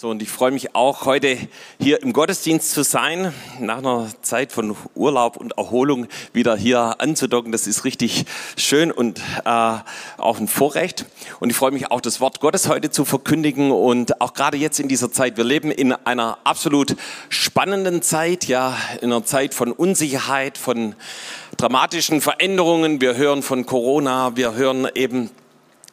So, und ich freue mich auch, heute hier im Gottesdienst zu sein, nach einer Zeit von Urlaub und Erholung wieder hier anzudocken. Das ist richtig schön und äh, auch ein Vorrecht. Und ich freue mich auch, das Wort Gottes heute zu verkündigen und auch gerade jetzt in dieser Zeit. Wir leben in einer absolut spannenden Zeit, ja, in einer Zeit von Unsicherheit, von dramatischen Veränderungen. Wir hören von Corona, wir hören eben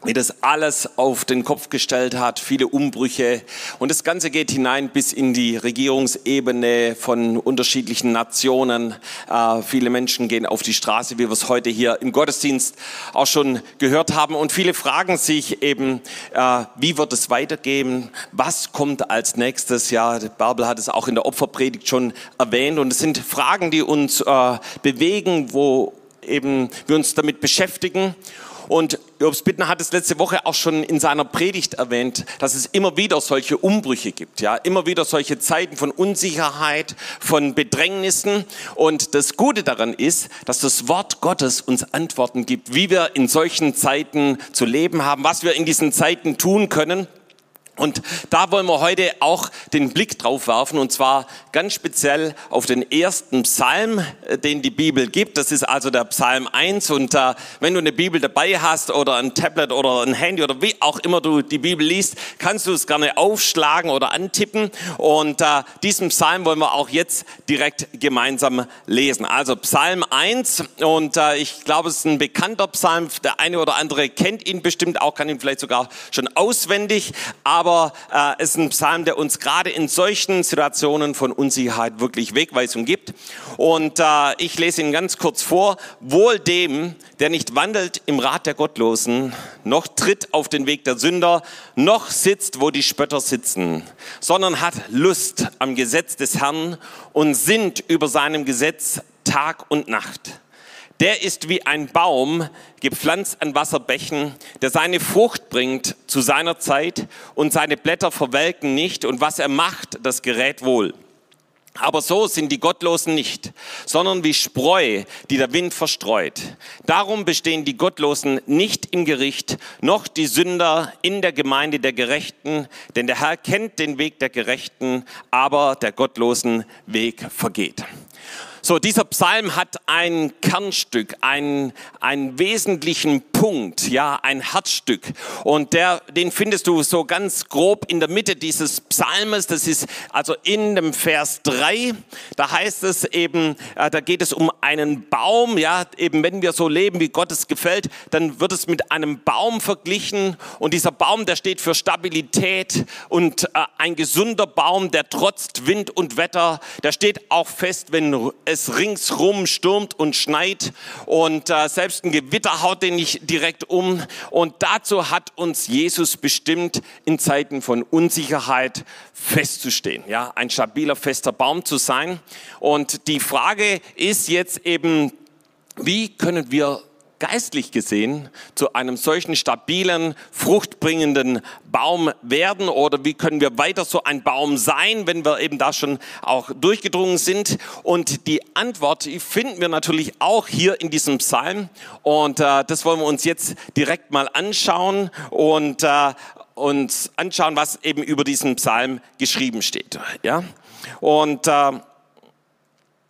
wie das alles auf den Kopf gestellt hat, viele Umbrüche. Und das Ganze geht hinein bis in die Regierungsebene von unterschiedlichen Nationen. Äh, viele Menschen gehen auf die Straße, wie wir es heute hier im Gottesdienst auch schon gehört haben. Und viele fragen sich eben, äh, wie wird es weitergehen? Was kommt als nächstes? Ja, Bärbel hat es auch in der Opferpredigt schon erwähnt. Und es sind Fragen, die uns äh, bewegen, wo eben wir uns damit beschäftigen. Und Jobs Bittner hat es letzte Woche auch schon in seiner Predigt erwähnt, dass es immer wieder solche Umbrüche gibt, ja, immer wieder solche Zeiten von Unsicherheit, von Bedrängnissen. Und das Gute daran ist, dass das Wort Gottes uns Antworten gibt, wie wir in solchen Zeiten zu leben haben, was wir in diesen Zeiten tun können. Und da wollen wir heute auch den Blick drauf werfen und zwar ganz speziell auf den ersten Psalm, äh, den die Bibel gibt. Das ist also der Psalm 1 und äh, wenn du eine Bibel dabei hast oder ein Tablet oder ein Handy oder wie auch immer du die Bibel liest, kannst du es gerne aufschlagen oder antippen und äh, diesen Psalm wollen wir auch jetzt direkt gemeinsam lesen. Also Psalm 1 und äh, ich glaube, es ist ein bekannter Psalm. Der eine oder andere kennt ihn bestimmt auch, kann ihn vielleicht sogar schon auswendig, aber aber äh, es ist ein Psalm, der uns gerade in solchen Situationen von Unsicherheit wirklich Wegweisung gibt. Und äh, ich lese ihn ganz kurz vor. Wohl dem, der nicht wandelt im Rat der Gottlosen, noch tritt auf den Weg der Sünder, noch sitzt, wo die Spötter sitzen, sondern hat Lust am Gesetz des Herrn und sinnt über seinem Gesetz Tag und Nacht. Der ist wie ein Baum, gepflanzt an Wasserbächen, der seine Frucht bringt zu seiner Zeit und seine Blätter verwelken nicht und was er macht, das gerät wohl. Aber so sind die Gottlosen nicht, sondern wie Spreu, die der Wind verstreut. Darum bestehen die Gottlosen nicht im Gericht, noch die Sünder in der Gemeinde der Gerechten, denn der Herr kennt den Weg der Gerechten, aber der Gottlosen Weg vergeht. So, dieser Psalm hat ein Kernstück, einen, einen wesentlichen Punkt, ja, ein Herzstück. Und der, den findest du so ganz grob in der Mitte dieses Psalmes. Das ist also in dem Vers 3. Da heißt es eben, äh, da geht es um einen Baum, ja, eben wenn wir so leben, wie Gott es gefällt, dann wird es mit einem Baum verglichen. Und dieser Baum, der steht für Stabilität und äh, ein gesunder Baum, der trotzt Wind und Wetter. Der steht auch fest, wenn es ringsrum stürmt und schneit und äh, selbst ein Gewitter haut den nicht direkt um. Und dazu hat uns Jesus bestimmt, in Zeiten von Unsicherheit festzustehen, ja, ein stabiler, fester Baum zu sein. Und die Frage ist jetzt eben, wie können wir geistlich gesehen zu einem solchen stabilen, fruchtbringenden Baum werden oder wie können wir weiter so ein Baum sein, wenn wir eben da schon auch durchgedrungen sind. Und die Antwort finden wir natürlich auch hier in diesem Psalm und äh, das wollen wir uns jetzt direkt mal anschauen und äh, uns anschauen, was eben über diesen Psalm geschrieben steht. Ja? Und äh,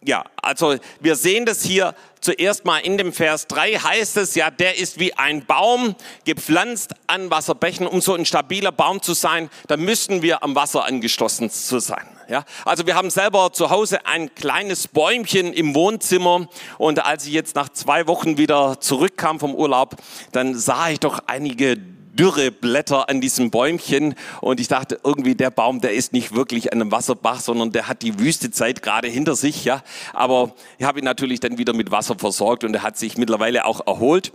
ja, also wir sehen das hier zuerst mal in dem Vers 3 heißt es ja, der ist wie ein Baum gepflanzt an Wasserbächen. Um so ein stabiler Baum zu sein, da müssen wir am Wasser angeschlossen zu sein. Ja, also wir haben selber zu Hause ein kleines Bäumchen im Wohnzimmer und als ich jetzt nach zwei Wochen wieder zurückkam vom Urlaub, dann sah ich doch einige dürre Blätter an diesem Bäumchen und ich dachte irgendwie der Baum, der ist nicht wirklich an einem Wasserbach, sondern der hat die Wüstezeit gerade hinter sich, ja. Aber ich habe ihn natürlich dann wieder mit Wasser versorgt und er hat sich mittlerweile auch erholt.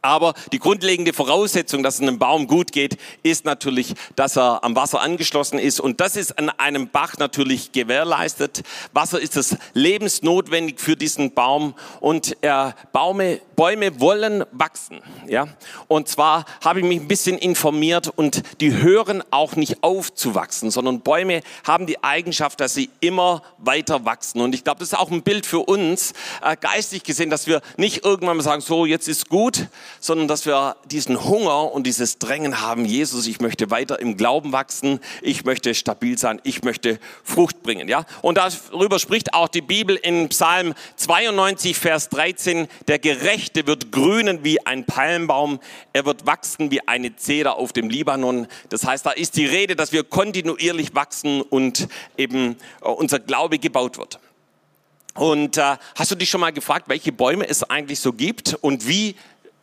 Aber die grundlegende Voraussetzung, dass es einem Baum gut geht, ist natürlich, dass er am Wasser angeschlossen ist. Und das ist an einem Bach natürlich gewährleistet. Wasser ist das lebensnotwendig für diesen Baum. Und äh, Baume, Bäume wollen wachsen. Ja? Und zwar habe ich mich ein bisschen informiert und die hören auch nicht auf zu wachsen, sondern Bäume haben die Eigenschaft, dass sie immer weiter wachsen. Und ich glaube, das ist auch ein Bild für uns, äh, geistig gesehen, dass wir nicht irgendwann mal sagen, so, jetzt ist gut, sondern dass wir diesen Hunger und dieses Drängen haben, Jesus, ich möchte weiter im Glauben wachsen, ich möchte stabil sein, ich möchte Frucht bringen, ja? Und darüber spricht auch die Bibel in Psalm 92, Vers 13, der Gerechte wird grünen wie ein Palmbaum, er wird wachsen wie eine Zeder auf dem Libanon. Das heißt, da ist die Rede, dass wir kontinuierlich wachsen und eben äh, unser Glaube gebaut wird. Und äh, hast du dich schon mal gefragt, welche Bäume es eigentlich so gibt und wie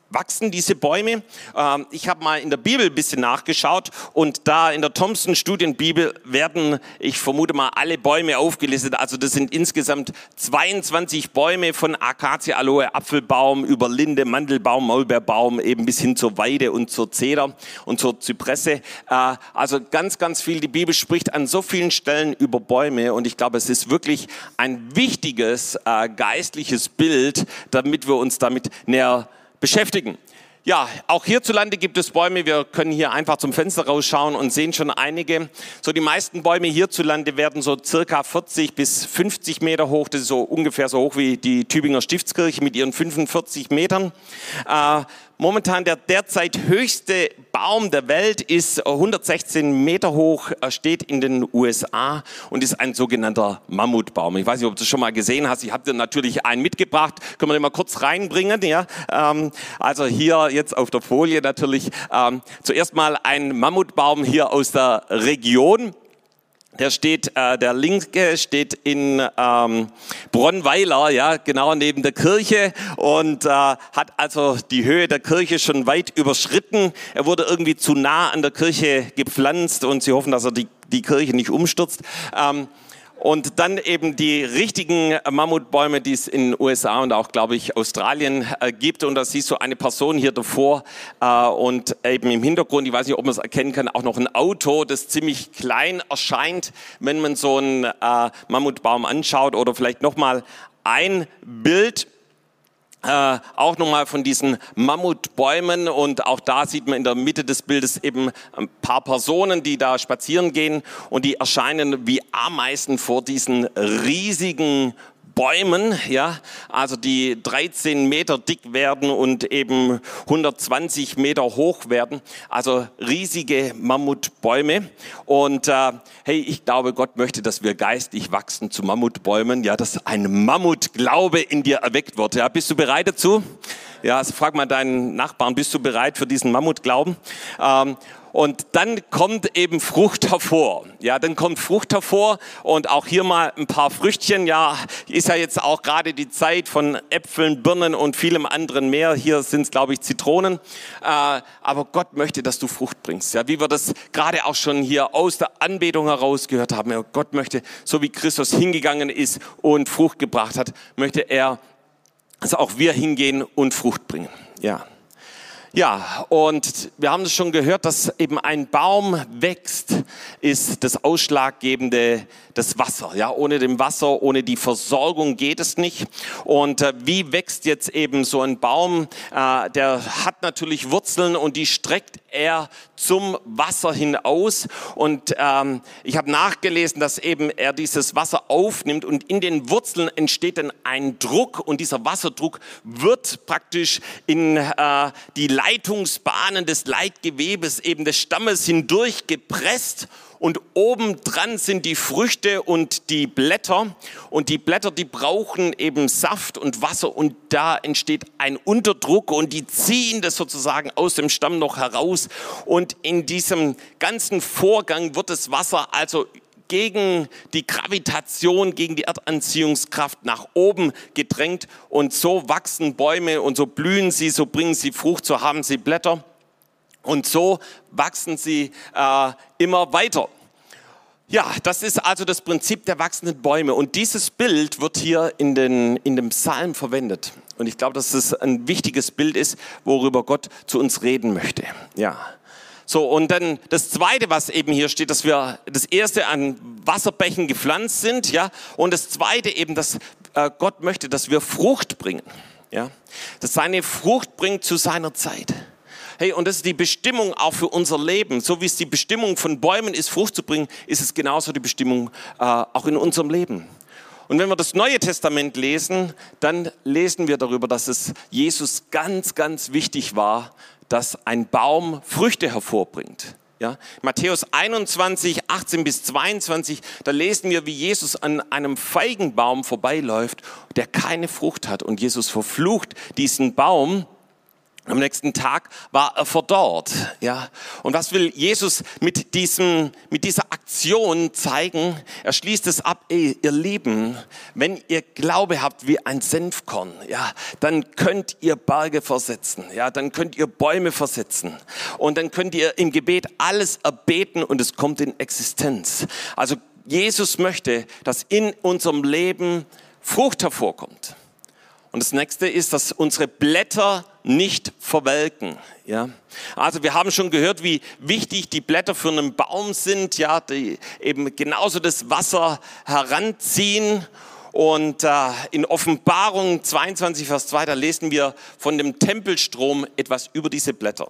wachsen diese Bäume. Ähm, ich habe mal in der Bibel ein bisschen nachgeschaut und da in der Thompson Studienbibel werden, ich vermute mal, alle Bäume aufgelistet. Also das sind insgesamt 22 Bäume von Akazie, Aloe, Apfelbaum über Linde, Mandelbaum, Maulbeerbaum eben bis hin zur Weide und zur Zeder und zur Zypresse. Äh, also ganz, ganz viel. Die Bibel spricht an so vielen Stellen über Bäume und ich glaube, es ist wirklich ein wichtiges äh, geistliches Bild, damit wir uns damit näher beschäftigen. Ja, auch hierzulande gibt es Bäume. Wir können hier einfach zum Fenster rausschauen und sehen schon einige. So die meisten Bäume hierzulande werden so circa 40 bis 50 Meter hoch. Das ist so ungefähr so hoch wie die Tübinger Stiftskirche mit ihren 45 Metern. Äh, Momentan der derzeit höchste Baum der Welt ist 116 Meter hoch, steht in den USA und ist ein sogenannter Mammutbaum. Ich weiß nicht, ob du das schon mal gesehen hast. Ich habe dir natürlich einen mitgebracht. Können wir den mal kurz reinbringen? Ja? Ähm, also hier jetzt auf der Folie natürlich ähm, zuerst mal ein Mammutbaum hier aus der Region. Der steht, äh, der linke steht in ähm, Bronnweiler, ja, genau neben der Kirche und äh, hat also die Höhe der Kirche schon weit überschritten. Er wurde irgendwie zu nah an der Kirche gepflanzt und sie hoffen, dass er die, die Kirche nicht umstürzt. Ähm, und dann eben die richtigen Mammutbäume, die es in den USA und auch, glaube ich, Australien äh, gibt. Und da siehst du eine Person hier davor äh, und eben im Hintergrund, ich weiß nicht, ob man es erkennen kann, auch noch ein Auto, das ziemlich klein erscheint, wenn man so einen äh, Mammutbaum anschaut. Oder vielleicht nochmal ein Bild äh, auch nochmal von diesen Mammutbäumen und auch da sieht man in der Mitte des Bildes eben ein paar Personen, die da spazieren gehen und die erscheinen wie Ameisen vor diesen riesigen Bäumen, ja, also die 13 Meter dick werden und eben 120 Meter hoch werden, also riesige Mammutbäume. Und äh, hey, ich glaube, Gott möchte, dass wir geistig wachsen zu Mammutbäumen, ja, dass ein Mammutglaube in dir erweckt wird. Ja, bist du bereit dazu? Ja, also frag mal deinen Nachbarn, bist du bereit für diesen Mammutglauben? Ähm, und dann kommt eben Frucht hervor. Ja, dann kommt Frucht hervor und auch hier mal ein paar Früchtchen. Ja, ist ja jetzt auch gerade die Zeit von Äpfeln, Birnen und vielem anderen mehr. Hier sind es, glaube ich, Zitronen. Äh, aber Gott möchte, dass du Frucht bringst. Ja, wie wir das gerade auch schon hier aus der Anbetung heraus gehört haben. Ja, Gott möchte, so wie Christus hingegangen ist und Frucht gebracht hat, möchte er, dass auch wir hingehen und Frucht bringen. Ja. Ja, und wir haben es schon gehört, dass eben ein Baum wächst, ist das Ausschlaggebende das Wasser. Ja, ohne dem Wasser, ohne die Versorgung geht es nicht. Und äh, wie wächst jetzt eben so ein Baum? Äh, der hat natürlich Wurzeln und die streckt er zum Wasser hinaus. Und ähm, ich habe nachgelesen, dass eben er dieses Wasser aufnimmt und in den Wurzeln entsteht dann ein Druck und dieser Wasserdruck wird praktisch in äh, die Leitungsbahnen des Leitgewebes eben des Stammes hindurch gepresst und obendran sind die Früchte und die Blätter. Und die Blätter, die brauchen eben Saft und Wasser. Und da entsteht ein Unterdruck. Und die ziehen das sozusagen aus dem Stamm noch heraus. Und in diesem ganzen Vorgang wird das Wasser also gegen die Gravitation, gegen die Erdanziehungskraft nach oben gedrängt. Und so wachsen Bäume und so blühen sie, so bringen sie Frucht, so haben sie Blätter. Und so wachsen sie äh, immer weiter. Ja, das ist also das Prinzip der wachsenden Bäume. Und dieses Bild wird hier in, den, in dem Psalm verwendet. Und ich glaube, dass es ein wichtiges Bild ist, worüber Gott zu uns reden möchte. Ja. So, und dann das zweite, was eben hier steht, dass wir das erste an Wasserbächen gepflanzt sind, ja. Und das zweite eben, dass äh, Gott möchte, dass wir Frucht bringen, ja. Dass seine Frucht bringt zu seiner Zeit. Hey, und das ist die Bestimmung auch für unser Leben. So wie es die Bestimmung von Bäumen ist, Frucht zu bringen, ist es genauso die Bestimmung äh, auch in unserem Leben. Und wenn wir das Neue Testament lesen, dann lesen wir darüber, dass es Jesus ganz, ganz wichtig war, dass ein Baum Früchte hervorbringt. Ja, Matthäus 21, 18 bis 22, da lesen wir, wie Jesus an einem Feigenbaum vorbeiläuft, der keine Frucht hat. Und Jesus verflucht diesen Baum am nächsten Tag war er verdorrt, ja. Und was will Jesus mit diesem, mit dieser Aktion zeigen? Er schließt es ab, ey, ihr Lieben, wenn ihr Glaube habt wie ein Senfkorn, ja, dann könnt ihr Berge versetzen, ja, dann könnt ihr Bäume versetzen. Und dann könnt ihr im Gebet alles erbeten und es kommt in Existenz. Also Jesus möchte, dass in unserem Leben Frucht hervorkommt. Und das nächste ist, dass unsere Blätter nicht verwelken. Ja, also wir haben schon gehört, wie wichtig die Blätter für einen Baum sind, ja, die eben genauso das Wasser heranziehen. Und äh, in Offenbarung 22, Vers 2, da lesen wir von dem Tempelstrom etwas über diese Blätter.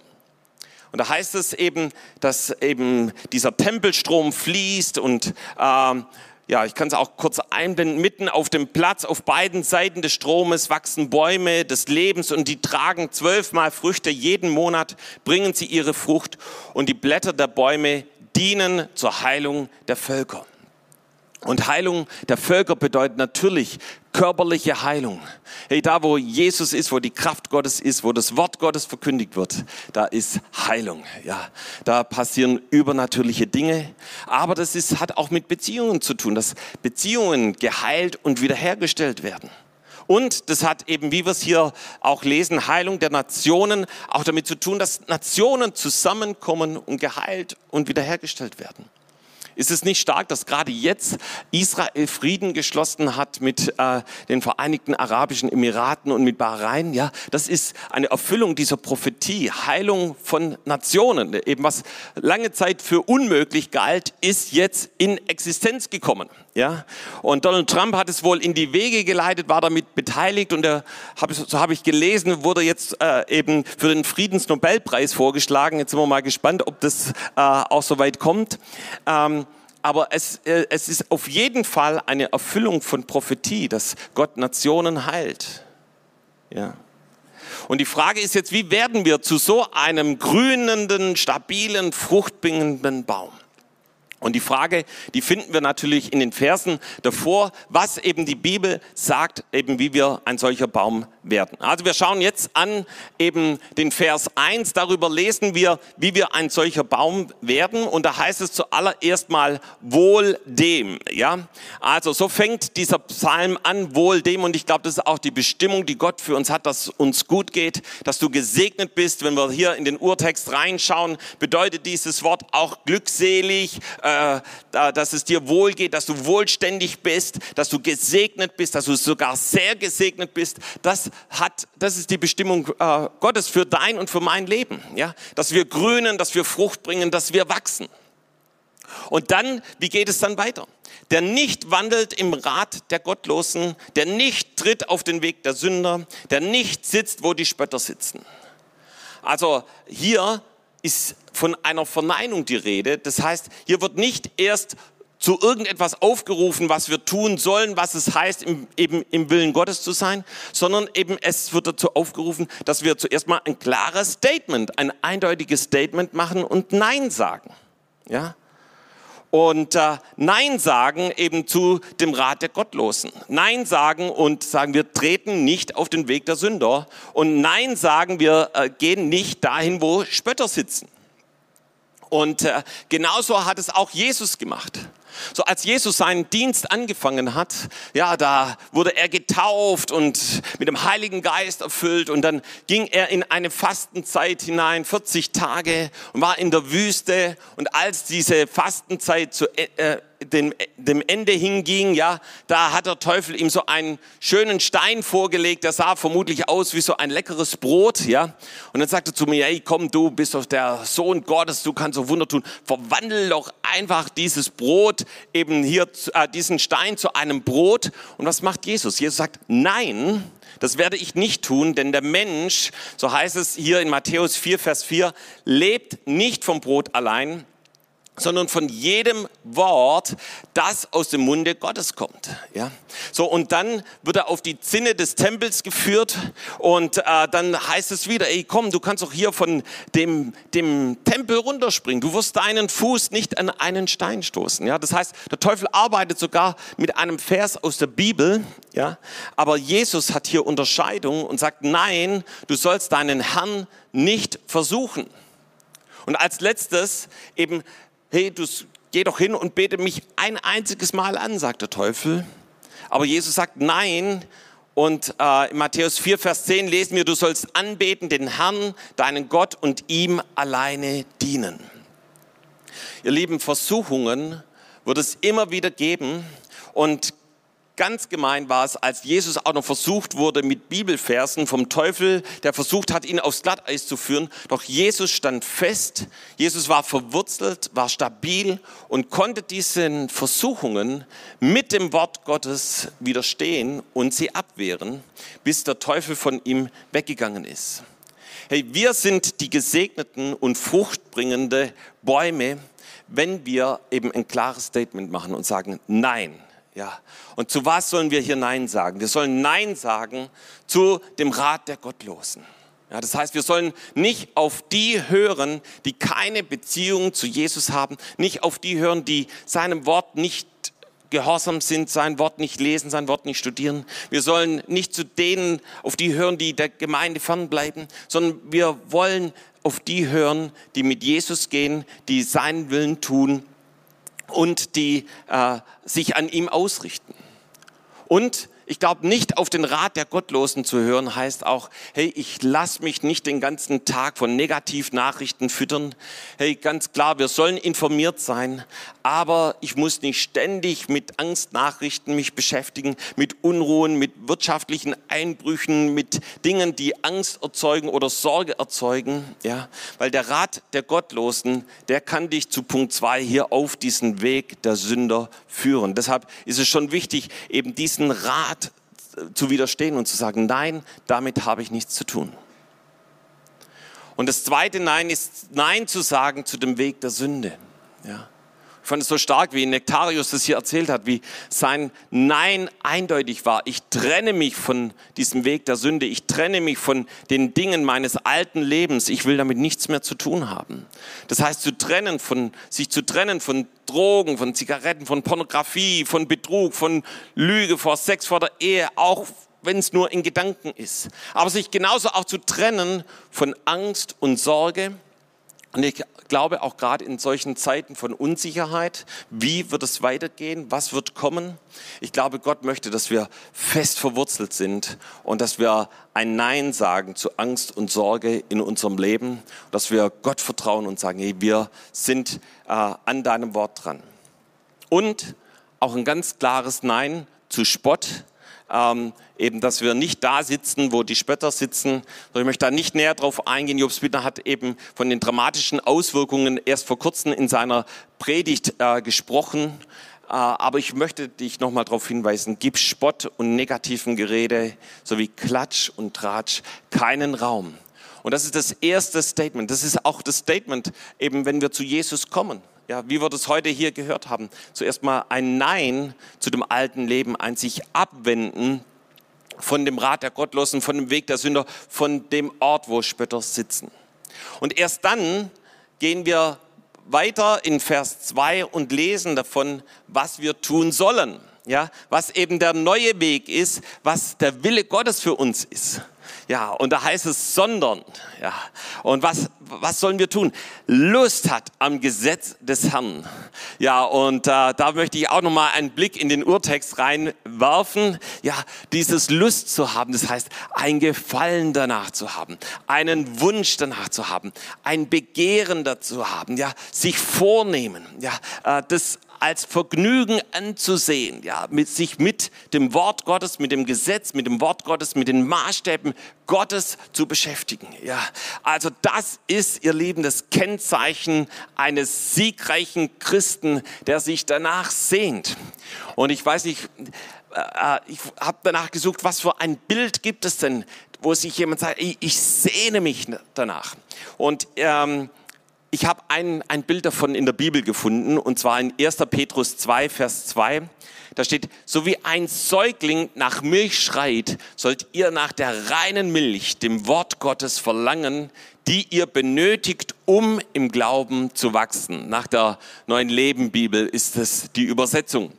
Und da heißt es eben, dass eben dieser Tempelstrom fließt und äh, ja, ich kann es auch kurz einblenden, mitten auf dem Platz, auf beiden Seiten des Stromes wachsen Bäume des Lebens und die tragen zwölfmal Früchte. Jeden Monat bringen sie ihre Frucht und die Blätter der Bäume dienen zur Heilung der Völker. Und Heilung der Völker bedeutet natürlich körperliche Heilung. Hey, da wo Jesus ist, wo die Kraft Gottes ist, wo das Wort Gottes verkündigt wird, da ist Heilung. Ja, da passieren übernatürliche Dinge. Aber das ist, hat auch mit Beziehungen zu tun, dass Beziehungen geheilt und wiederhergestellt werden. Und das hat eben, wie wir es hier auch lesen, Heilung der Nationen auch damit zu tun, dass Nationen zusammenkommen und geheilt und wiederhergestellt werden. Ist es nicht stark, dass gerade jetzt Israel Frieden geschlossen hat mit äh, den Vereinigten Arabischen Emiraten und mit Bahrain? Ja, das ist eine Erfüllung dieser Prophetie, Heilung von Nationen. Eben was lange Zeit für unmöglich galt, ist jetzt in Existenz gekommen. Ja, und Donald Trump hat es wohl in die Wege geleitet, war damit beteiligt und er, hab, so habe ich gelesen, wurde jetzt äh, eben für den Friedensnobelpreis vorgeschlagen. Jetzt sind wir mal gespannt, ob das äh, auch so weit kommt. Ähm, aber es, äh, es ist auf jeden Fall eine Erfüllung von Prophetie, dass Gott Nationen heilt. Ja. Und die Frage ist jetzt, wie werden wir zu so einem grünenden, stabilen, fruchtbringenden Baum? Und die Frage, die finden wir natürlich in den Versen davor, was eben die Bibel sagt, eben wie wir ein solcher Baum werden. Also wir schauen jetzt an eben den Vers 1, darüber lesen wir, wie wir ein solcher Baum werden und da heißt es zuallererst mal wohl dem, ja? Also so fängt dieser Psalm an, wohl dem und ich glaube, das ist auch die Bestimmung, die Gott für uns hat, dass uns gut geht, dass du gesegnet bist. Wenn wir hier in den Urtext reinschauen, bedeutet dieses Wort auch glückselig, äh, dass es dir wohl geht, dass du wohlständig bist, dass du gesegnet bist, dass du sogar sehr gesegnet bist. Das hat, das ist die Bestimmung äh, Gottes für dein und für mein Leben. Ja, dass wir grünen, dass wir Frucht bringen, dass wir wachsen. Und dann, wie geht es dann weiter? Der nicht wandelt im Rat der Gottlosen, der nicht tritt auf den Weg der Sünder, der nicht sitzt, wo die Spötter sitzen. Also hier ist von einer Verneinung die Rede. Das heißt, hier wird nicht erst zu irgendetwas aufgerufen, was wir tun sollen, was es heißt, im, eben im Willen Gottes zu sein, sondern eben es wird dazu aufgerufen, dass wir zuerst mal ein klares Statement, ein eindeutiges Statement machen und Nein sagen. Ja? Und äh, Nein sagen eben zu dem Rat der Gottlosen. Nein sagen und sagen, wir treten nicht auf den Weg der Sünder. Und Nein sagen, wir äh, gehen nicht dahin, wo Spötter sitzen. Und äh, genauso hat es auch Jesus gemacht. So als Jesus seinen Dienst angefangen hat, ja, da wurde er getauft und mit dem Heiligen Geist erfüllt und dann ging er in eine Fastenzeit hinein, 40 Tage und war in der Wüste und als diese Fastenzeit zu, äh, dem, dem Ende hinging, ja, da hat der Teufel ihm so einen schönen Stein vorgelegt, der sah vermutlich aus wie so ein leckeres Brot, ja. Und dann sagte er zu mir, hey, komm, du bist doch der Sohn Gottes, du kannst so Wunder tun, verwandel doch einfach dieses Brot, eben hier, äh, diesen Stein zu einem Brot. Und was macht Jesus? Jesus sagt, nein, das werde ich nicht tun, denn der Mensch, so heißt es hier in Matthäus 4, Vers 4, lebt nicht vom Brot allein, sondern von jedem Wort, das aus dem Munde Gottes kommt. Ja, so und dann wird er auf die Zinne des Tempels geführt und äh, dann heißt es wieder: Ey, komm, du kannst auch hier von dem dem Tempel runterspringen. Du wirst deinen Fuß nicht an einen Stein stoßen. Ja, das heißt, der Teufel arbeitet sogar mit einem Vers aus der Bibel. Ja, aber Jesus hat hier Unterscheidung und sagt: Nein, du sollst deinen Herrn nicht versuchen. Und als letztes eben hey, du geh doch hin und bete mich ein einziges Mal an, sagt der Teufel. Aber Jesus sagt nein. Und äh, in Matthäus 4, Vers 10 lesen wir, du sollst anbeten den Herrn, deinen Gott und ihm alleine dienen. Ihr lieben Versuchungen wird es immer wieder geben. Und Ganz gemein war es, als Jesus auch noch versucht wurde mit Bibelversen vom Teufel, der versucht hat, ihn aufs Glatteis zu führen. Doch Jesus stand fest, Jesus war verwurzelt, war stabil und konnte diesen Versuchungen mit dem Wort Gottes widerstehen und sie abwehren, bis der Teufel von ihm weggegangen ist. Hey, wir sind die gesegneten und fruchtbringende Bäume, wenn wir eben ein klares Statement machen und sagen, nein, ja. Und zu was sollen wir hier Nein sagen? Wir sollen Nein sagen zu dem Rat der Gottlosen. Ja, das heißt, wir sollen nicht auf die hören, die keine Beziehung zu Jesus haben, nicht auf die hören, die seinem Wort nicht gehorsam sind, sein Wort nicht lesen, sein Wort nicht studieren. Wir sollen nicht zu denen auf die hören, die der Gemeinde fernbleiben, sondern wir wollen auf die hören, die mit Jesus gehen, die seinen Willen tun und die äh, sich an ihm ausrichten. Und ich glaube, nicht auf den Rat der Gottlosen zu hören, heißt auch, hey, ich lass mich nicht den ganzen Tag von Negativnachrichten füttern. Hey, ganz klar, wir sollen informiert sein, aber ich muss nicht ständig mit Angstnachrichten mich beschäftigen, mit Unruhen, mit wirtschaftlichen Einbrüchen, mit Dingen, die Angst erzeugen oder Sorge erzeugen, ja, weil der Rat der Gottlosen, der kann dich zu Punkt zwei hier auf diesen Weg der Sünder führen. Deshalb ist es schon wichtig, eben diesen Rat zu widerstehen und zu sagen, nein, damit habe ich nichts zu tun. Und das zweite Nein ist Nein zu sagen zu dem Weg der Sünde. Ja. Fand es so stark, wie Nektarius das hier erzählt hat, wie sein Nein eindeutig war. Ich trenne mich von diesem Weg der Sünde. Ich trenne mich von den Dingen meines alten Lebens. Ich will damit nichts mehr zu tun haben. Das heißt, zu trennen von, sich zu trennen von Drogen, von Zigaretten, von Pornografie, von Betrug, von Lüge vor Sex vor der Ehe, auch wenn es nur in Gedanken ist. Aber sich genauso auch zu trennen von Angst und Sorge. Und ich glaube auch gerade in solchen Zeiten von Unsicherheit, wie wird es weitergehen, was wird kommen? Ich glaube, Gott möchte, dass wir fest verwurzelt sind und dass wir ein Nein sagen zu Angst und Sorge in unserem Leben, dass wir Gott vertrauen und sagen, hey, wir sind äh, an deinem Wort dran. Und auch ein ganz klares Nein zu Spott, ähm, eben, dass wir nicht da sitzen, wo die Spötter sitzen. Ich möchte da nicht näher drauf eingehen. Jobs Bittner hat eben von den dramatischen Auswirkungen erst vor kurzem in seiner Predigt äh, gesprochen. Äh, aber ich möchte dich nochmal darauf hinweisen, gib Spott und negativen Gerede sowie Klatsch und Tratsch keinen Raum. Und das ist das erste Statement. Das ist auch das Statement, eben wenn wir zu Jesus kommen ja, wie wir das heute hier gehört haben, zuerst mal ein Nein zu dem alten Leben, ein sich abwenden von dem Rat der Gottlosen, von dem Weg der Sünder, von dem Ort, wo Spötter sitzen. Und erst dann gehen wir weiter in Vers 2 und lesen davon, was wir tun sollen. Ja, was eben der neue Weg ist, was der Wille Gottes für uns ist. Ja, und da heißt es sondern. Ja, und was, was sollen wir tun? Lust hat am Gesetz des Herrn. Ja, und äh, da möchte ich auch nochmal einen Blick in den Urtext reinwerfen. Ja, dieses Lust zu haben, das heißt, ein Gefallen danach zu haben, einen Wunsch danach zu haben, ein Begehren dazu haben, ja, sich vornehmen, ja, äh, das als Vergnügen anzusehen, ja, mit sich mit dem Wort Gottes, mit dem Gesetz, mit dem Wort Gottes, mit den Maßstäben Gottes zu beschäftigen, ja. Also das ist, ihr Lieben, das Kennzeichen eines siegreichen Christen, der sich danach sehnt. Und ich weiß nicht, äh, äh, ich habe danach gesucht, was für ein Bild gibt es denn, wo sich jemand sagt, ich, sehne mich danach. Und ähm, ich habe ein, ein Bild davon in der Bibel gefunden, und zwar in 1. Petrus 2, Vers 2. Da steht, so wie ein Säugling nach Milch schreit, sollt ihr nach der reinen Milch, dem Wort Gottes verlangen, die ihr benötigt, um im Glauben zu wachsen. Nach der neuen Leben Bibel ist es die Übersetzung.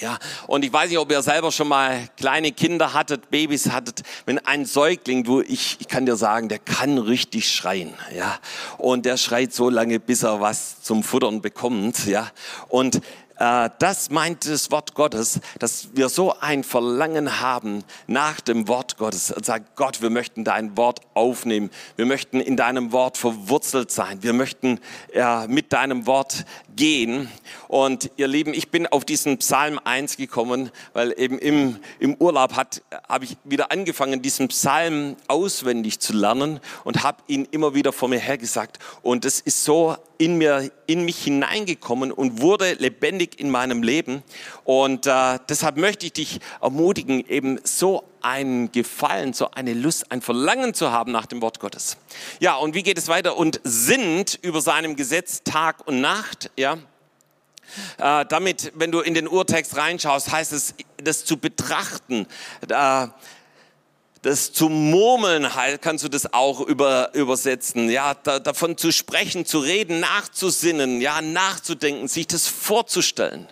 Ja, und ich weiß nicht, ob ihr selber schon mal kleine Kinder hattet, Babys hattet, wenn ein Säugling, wo ich, ich kann dir sagen, der kann richtig schreien, ja. Und der schreit so lange, bis er was zum Futtern bekommt, ja. Und äh, das meint das Wort Gottes, dass wir so ein Verlangen haben nach dem Wort Gottes und sagen, Gott, wir möchten dein Wort aufnehmen. Wir möchten in deinem Wort verwurzelt sein. Wir möchten ja, mit deinem Wort gehen. Und ihr Lieben, ich bin auf diesen Psalm 1 gekommen, weil eben im, im Urlaub habe ich wieder angefangen, diesen Psalm auswendig zu lernen und habe ihn immer wieder vor mir hergesagt. Und es ist so in mir, in mich hineingekommen und wurde lebendig in meinem Leben. Und äh, deshalb möchte ich dich ermutigen, eben so einen Gefallen, so eine Lust, ein Verlangen zu haben nach dem Wort Gottes. Ja, und wie geht es weiter? Und sind über seinem Gesetz Tag und Nacht, ja. Äh, damit, wenn du in den Urtext reinschaust, heißt es, das zu betrachten, äh, das zu murmeln halt, kannst du das auch über, übersetzen, ja, da, davon zu sprechen, zu reden, nachzusinnen, ja, nachzudenken, sich das vorzustellen.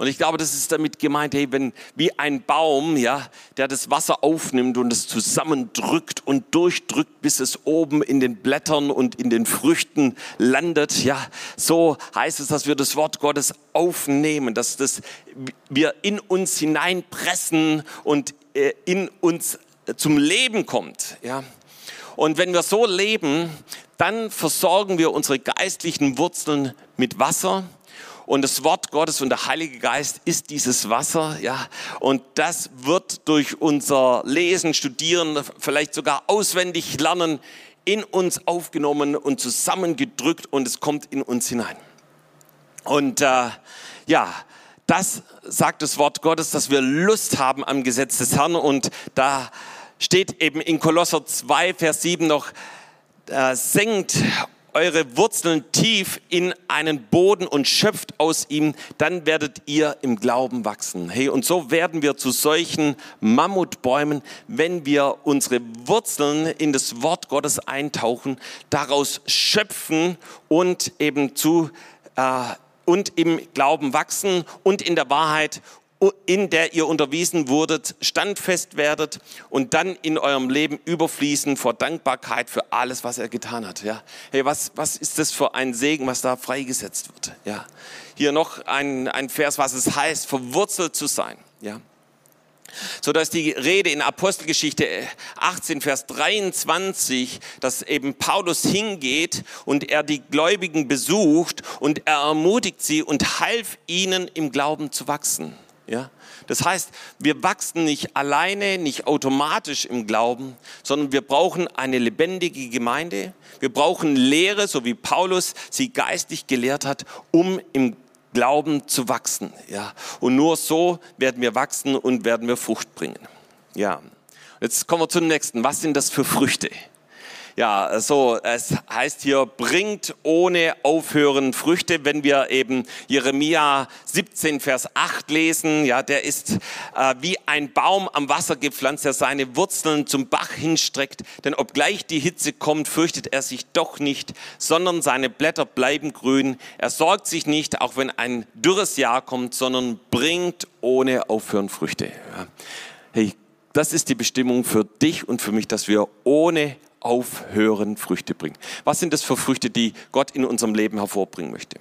Und ich glaube, das ist damit gemeint, hey, wenn wie ein Baum, ja, der das Wasser aufnimmt und es zusammendrückt und durchdrückt, bis es oben in den Blättern und in den Früchten landet, ja, so heißt es, dass wir das Wort Gottes aufnehmen, dass das wir in uns hineinpressen und äh, in uns zum Leben kommt. Ja? Und wenn wir so leben, dann versorgen wir unsere geistlichen Wurzeln mit Wasser. Und das Wort Gottes und der Heilige Geist ist dieses Wasser, ja. Und das wird durch unser Lesen, Studieren, vielleicht sogar auswendig lernen, in uns aufgenommen und zusammengedrückt und es kommt in uns hinein. Und äh, ja, das sagt das Wort Gottes, dass wir Lust haben am Gesetz des Herrn und da steht eben in Kolosser 2, Vers 7 noch, äh, senkt eure Wurzeln tief in einen Boden und schöpft aus ihm, dann werdet ihr im Glauben wachsen. Hey, und so werden wir zu solchen Mammutbäumen, wenn wir unsere Wurzeln in das Wort Gottes eintauchen, daraus schöpfen und eben zu äh, und im Glauben wachsen und in der Wahrheit in der ihr unterwiesen wurdet, standfest werdet und dann in eurem Leben überfließen vor Dankbarkeit für alles, was er getan hat. Ja, hey, was, was ist das für ein Segen, was da freigesetzt wird? Ja, hier noch ein, ein Vers, was es heißt, verwurzelt zu sein. Ja, so dass die Rede in Apostelgeschichte 18, Vers 23, dass eben Paulus hingeht und er die Gläubigen besucht und er ermutigt sie und half ihnen im Glauben zu wachsen. Ja? Das heißt, wir wachsen nicht alleine, nicht automatisch im Glauben, sondern wir brauchen eine lebendige Gemeinde. Wir brauchen Lehre, so wie Paulus sie geistig gelehrt hat, um im Glauben zu wachsen. Ja? Und nur so werden wir wachsen und werden wir Frucht bringen. Ja. Jetzt kommen wir zum nächsten. Was sind das für Früchte? Ja, so, es heißt hier, bringt ohne Aufhören Früchte. Wenn wir eben Jeremia 17, Vers 8 lesen, ja, der ist äh, wie ein Baum am Wasser gepflanzt, der seine Wurzeln zum Bach hinstreckt. Denn obgleich die Hitze kommt, fürchtet er sich doch nicht, sondern seine Blätter bleiben grün. Er sorgt sich nicht, auch wenn ein dürres Jahr kommt, sondern bringt ohne Aufhören Früchte. Ja. Hey, das ist die Bestimmung für dich und für mich, dass wir ohne aufhören, Früchte bringen. Was sind das für Früchte, die Gott in unserem Leben hervorbringen möchte?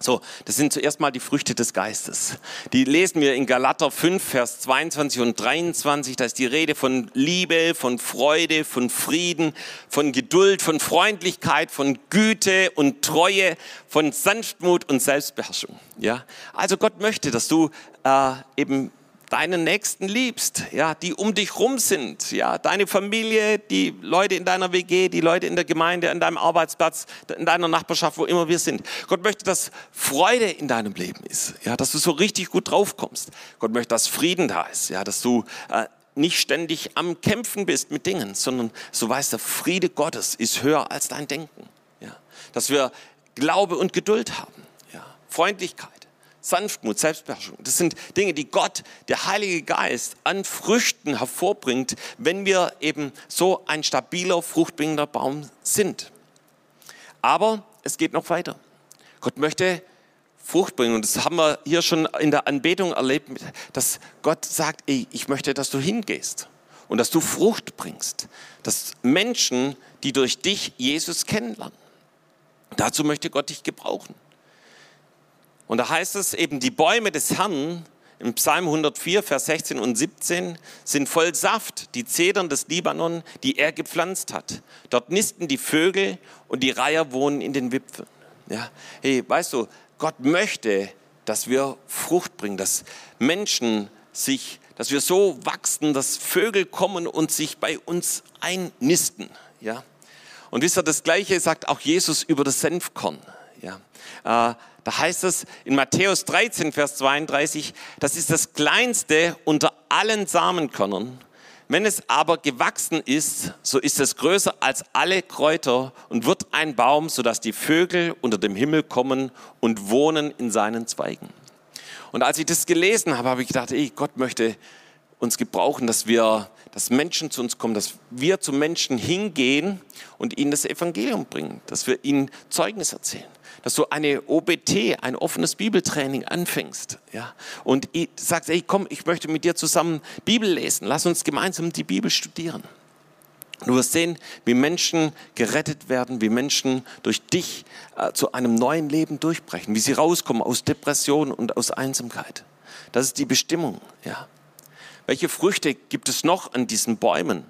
So, das sind zuerst mal die Früchte des Geistes. Die lesen wir in Galater 5, Vers 22 und 23. Da ist die Rede von Liebe, von Freude, von Frieden, von Geduld, von Freundlichkeit, von Güte und Treue, von Sanftmut und Selbstbeherrschung. Ja, also Gott möchte, dass du äh, eben deinen Nächsten liebst, ja, die um dich rum sind, ja, deine Familie, die Leute in deiner WG, die Leute in der Gemeinde, an deinem Arbeitsplatz, in deiner Nachbarschaft, wo immer wir sind. Gott möchte, dass Freude in deinem Leben ist, ja, dass du so richtig gut drauf kommst. Gott möchte, dass Frieden da ist, ja, dass du äh, nicht ständig am Kämpfen bist mit Dingen, sondern so weißt, der Friede Gottes ist höher als dein Denken. Ja. dass wir Glaube und Geduld haben, ja, Freundlichkeit, Sanftmut, Selbstbeherrschung. Das sind Dinge, die Gott, der Heilige Geist, an Früchten hervorbringt, wenn wir eben so ein stabiler, fruchtbringender Baum sind. Aber es geht noch weiter. Gott möchte Frucht bringen. Und das haben wir hier schon in der Anbetung erlebt, dass Gott sagt, ey, ich möchte, dass du hingehst und dass du Frucht bringst. Dass Menschen, die durch dich Jesus kennenlernen. Dazu möchte Gott dich gebrauchen. Und da heißt es eben, die Bäume des Herrn im Psalm 104, Vers 16 und 17 sind voll Saft, die Zedern des Libanon, die er gepflanzt hat. Dort nisten die Vögel und die Reiher wohnen in den Wipfeln. Ja, hey, weißt du, Gott möchte, dass wir Frucht bringen, dass Menschen sich, dass wir so wachsen, dass Vögel kommen und sich bei uns einnisten. Ja, und wisst ihr, das Gleiche sagt auch Jesus über das Senfkorn. Ja, äh, da heißt es in Matthäus 13, Vers 32, das ist das kleinste unter allen Samenkörnern. Wenn es aber gewachsen ist, so ist es größer als alle Kräuter und wird ein Baum, sodass die Vögel unter dem Himmel kommen und wohnen in seinen Zweigen. Und als ich das gelesen habe, habe ich gedacht, ey, Gott möchte uns gebrauchen, dass wir, dass Menschen zu uns kommen, dass wir zu Menschen hingehen und ihnen das Evangelium bringen, dass wir ihnen Zeugnis erzählen dass du eine OBT, ein offenes Bibeltraining anfängst, ja, und sagst, ey, komm, ich möchte mit dir zusammen Bibel lesen, lass uns gemeinsam die Bibel studieren. Du wirst sehen, wie Menschen gerettet werden, wie Menschen durch dich äh, zu einem neuen Leben durchbrechen, wie sie rauskommen aus Depression und aus Einsamkeit. Das ist die Bestimmung, ja. Welche Früchte gibt es noch an diesen Bäumen?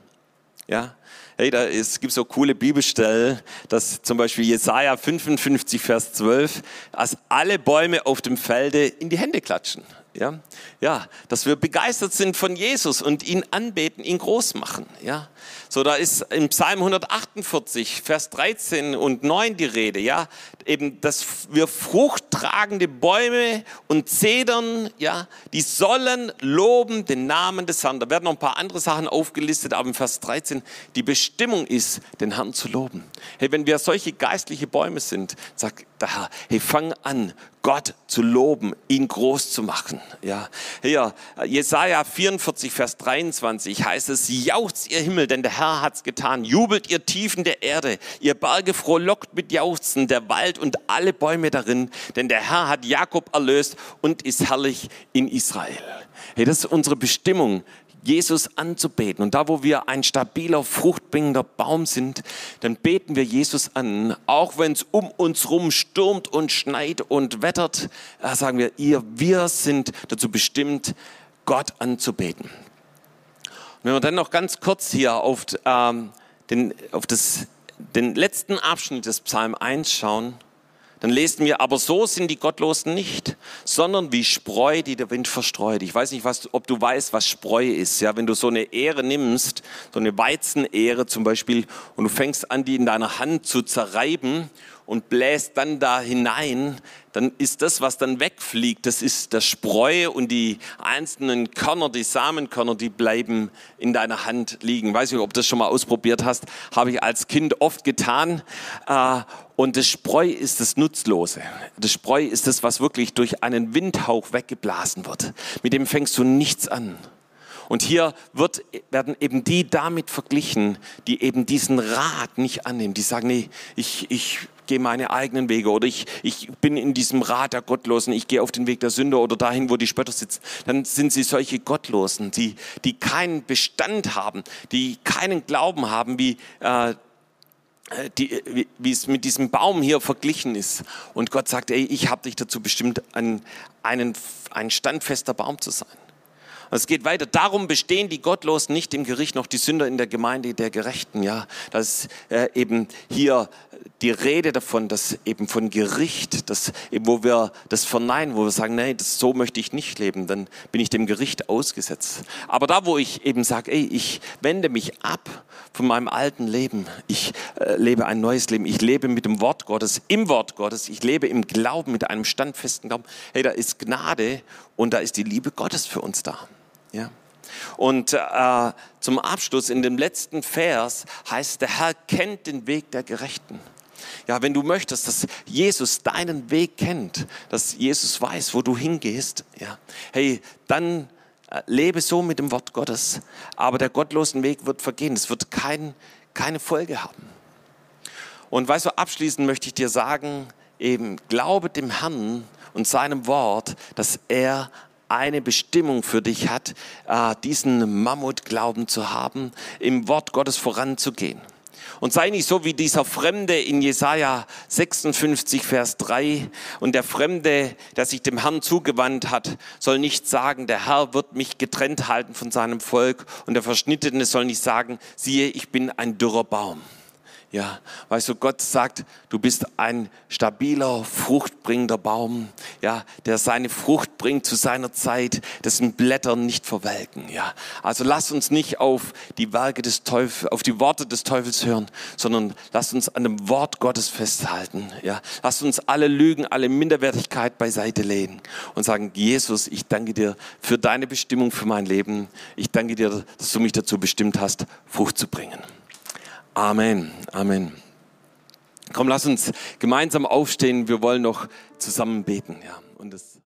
Ja, hey, da ist, gibt so coole Bibelstellen, dass zum Beispiel Jesaja 55, Vers 12, als alle Bäume auf dem Felde in die Hände klatschen. Ja, ja, dass wir begeistert sind von Jesus und ihn anbeten, ihn groß machen. Ja, so da ist im Psalm 148, Vers 13 und 9 die Rede. Ja, eben, dass wir fruchttragende Bäume und Zedern, ja, die sollen loben den Namen des Herrn. Da werden noch ein paar andere Sachen aufgelistet, aber im Vers 13 die Bestimmung ist, den Herrn zu loben. Hey, wenn wir solche geistliche Bäume sind, sagt der Herr, hey, fang an, Gott zu loben, ihn groß zu machen. Ja, hier, Jesaja 44, Vers 23 heißt es, jauchzt ihr Himmel, denn der Herr hat's getan. Jubelt ihr Tiefen der Erde, ihr Berge frohlockt mit Jauchzen, der Wald und alle Bäume darin, denn der Herr hat Jakob erlöst und ist herrlich in Israel. Hey, das ist unsere Bestimmung, Jesus anzubeten. Und da, wo wir ein stabiler, fruchtbringender Baum sind, dann beten wir Jesus an. Auch wenn es um uns rum stürmt und schneit und wettert, äh, sagen wir, ihr, wir sind dazu bestimmt, Gott anzubeten. Wenn wir dann noch ganz kurz hier auf, ähm, den, auf das, den letzten Abschnitt des Psalm 1 schauen, dann lesen wir, aber so sind die Gottlosen nicht, sondern wie Spreu, die der Wind verstreut. Ich weiß nicht, was, ob du weißt, was Spreu ist. Ja, wenn du so eine Ehre nimmst, so eine Weizenehre zum Beispiel, und du fängst an, die in deiner Hand zu zerreiben und bläst dann da hinein, dann ist das, was dann wegfliegt, das ist das Spreu und die einzelnen Körner, die Samenkörner, die bleiben in deiner Hand liegen. Weiß nicht, ob du das schon mal ausprobiert hast, habe ich als Kind oft getan. Äh, und das Spreu ist das Nutzlose. Das Spreu ist das, was wirklich durch einen Windhauch weggeblasen wird. Mit dem fängst du nichts an. Und hier wird, werden eben die damit verglichen, die eben diesen Rat nicht annehmen. Die sagen, nee, ich, ich gehe meine eigenen Wege oder ich, ich bin in diesem Rat der Gottlosen, ich gehe auf den Weg der Sünder oder dahin, wo die Spötter sitzen, dann sind sie solche Gottlosen, die, die keinen Bestand haben, die keinen Glauben haben, wie, äh, die, wie, wie es mit diesem Baum hier verglichen ist. Und Gott sagt, ey, ich habe dich dazu bestimmt, ein, einen, ein standfester Baum zu sein. Es geht weiter. Darum bestehen die Gottlosen nicht im Gericht, noch die Sünder in der Gemeinde der Gerechten. Ja, das ist äh, eben hier die Rede davon, dass eben von Gericht, dass eben, wo wir das verneinen, wo wir sagen, das, so möchte ich nicht leben, dann bin ich dem Gericht ausgesetzt. Aber da, wo ich eben sage, ey, ich wende mich ab von meinem alten Leben, ich äh, lebe ein neues Leben, ich lebe mit dem Wort Gottes, im Wort Gottes, ich lebe im Glauben, mit einem standfesten Glauben, hey, da ist Gnade und da ist die Liebe Gottes für uns da. Ja. Und äh, zum Abschluss in dem letzten Vers heißt, der Herr kennt den Weg der Gerechten. Ja, wenn du möchtest, dass Jesus deinen Weg kennt, dass Jesus weiß, wo du hingehst, ja, hey, dann äh, lebe so mit dem Wort Gottes. Aber der gottlosen Weg wird vergehen. Es wird kein, keine Folge haben. Und weißt du, abschließend möchte ich dir sagen, eben glaube dem Herrn und seinem Wort, dass er eine Bestimmung für dich hat, äh, diesen Mammutglauben zu haben, im Wort Gottes voranzugehen. Und sei nicht so wie dieser Fremde in Jesaja 56, Vers 3. Und der Fremde, der sich dem Herrn zugewandt hat, soll nicht sagen, der Herr wird mich getrennt halten von seinem Volk. Und der Verschnittene soll nicht sagen, siehe, ich bin ein dürrer Baum. Ja, weißt du, Gott sagt, du bist ein stabiler, fruchtbringender Baum, ja, der seine Frucht bringt zu seiner Zeit, dessen Blätter nicht verwelken, ja. Also lass uns nicht auf die Werke des Teufels, auf die Worte des Teufels hören, sondern lass uns an dem Wort Gottes festhalten, ja. Lass uns alle Lügen, alle Minderwertigkeit beiseite legen und sagen, Jesus, ich danke dir für deine Bestimmung für mein Leben. Ich danke dir, dass du mich dazu bestimmt hast, Frucht zu bringen. Amen. Amen. Komm, lass uns gemeinsam aufstehen. Wir wollen noch zusammen beten. Ja. Und das